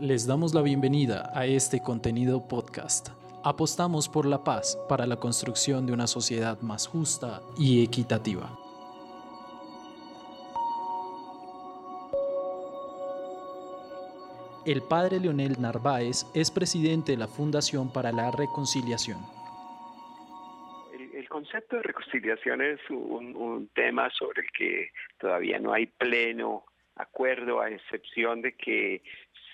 Les damos la bienvenida a este contenido podcast. Apostamos por la paz para la construcción de una sociedad más justa y equitativa. El padre Leonel Narváez es presidente de la Fundación para la Reconciliación. El, concepto de reconciliación es un, tema sobre el que todavía no hay pleno acuerdo, a excepción de que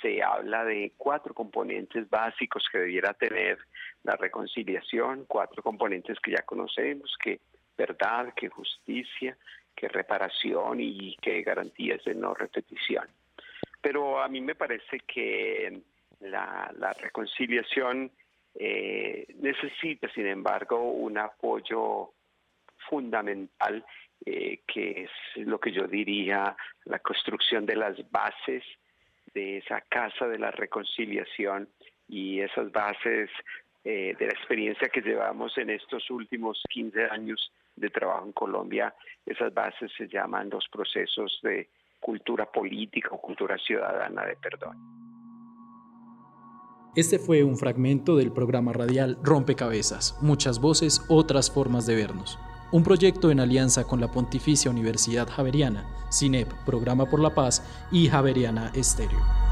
se habla de cuatro componentes básicos que debiera tener la reconciliación, cuatro componentes que ya conocemos, que verdad, que justicia, que reparación y que garantías de no repetición. Pero a mí me parece que la, reconciliación eh, necesita, sin embargo, un apoyo fundamental eh, que es lo que yo diría la construcción de las bases de esa casa de la reconciliación y esas bases eh, de la experiencia que llevamos en estos últimos 15 años de trabajo en Colombia, esas bases se llaman los procesos de cultura política o cultura ciudadana de perdón. Este fue un fragmento del programa radial Rompecabezas, muchas voces, otras formas de vernos. Un proyecto en alianza con la Pontificia Universidad Javeriana, CINEP, Programa por la Paz y Javeriana Estéreo.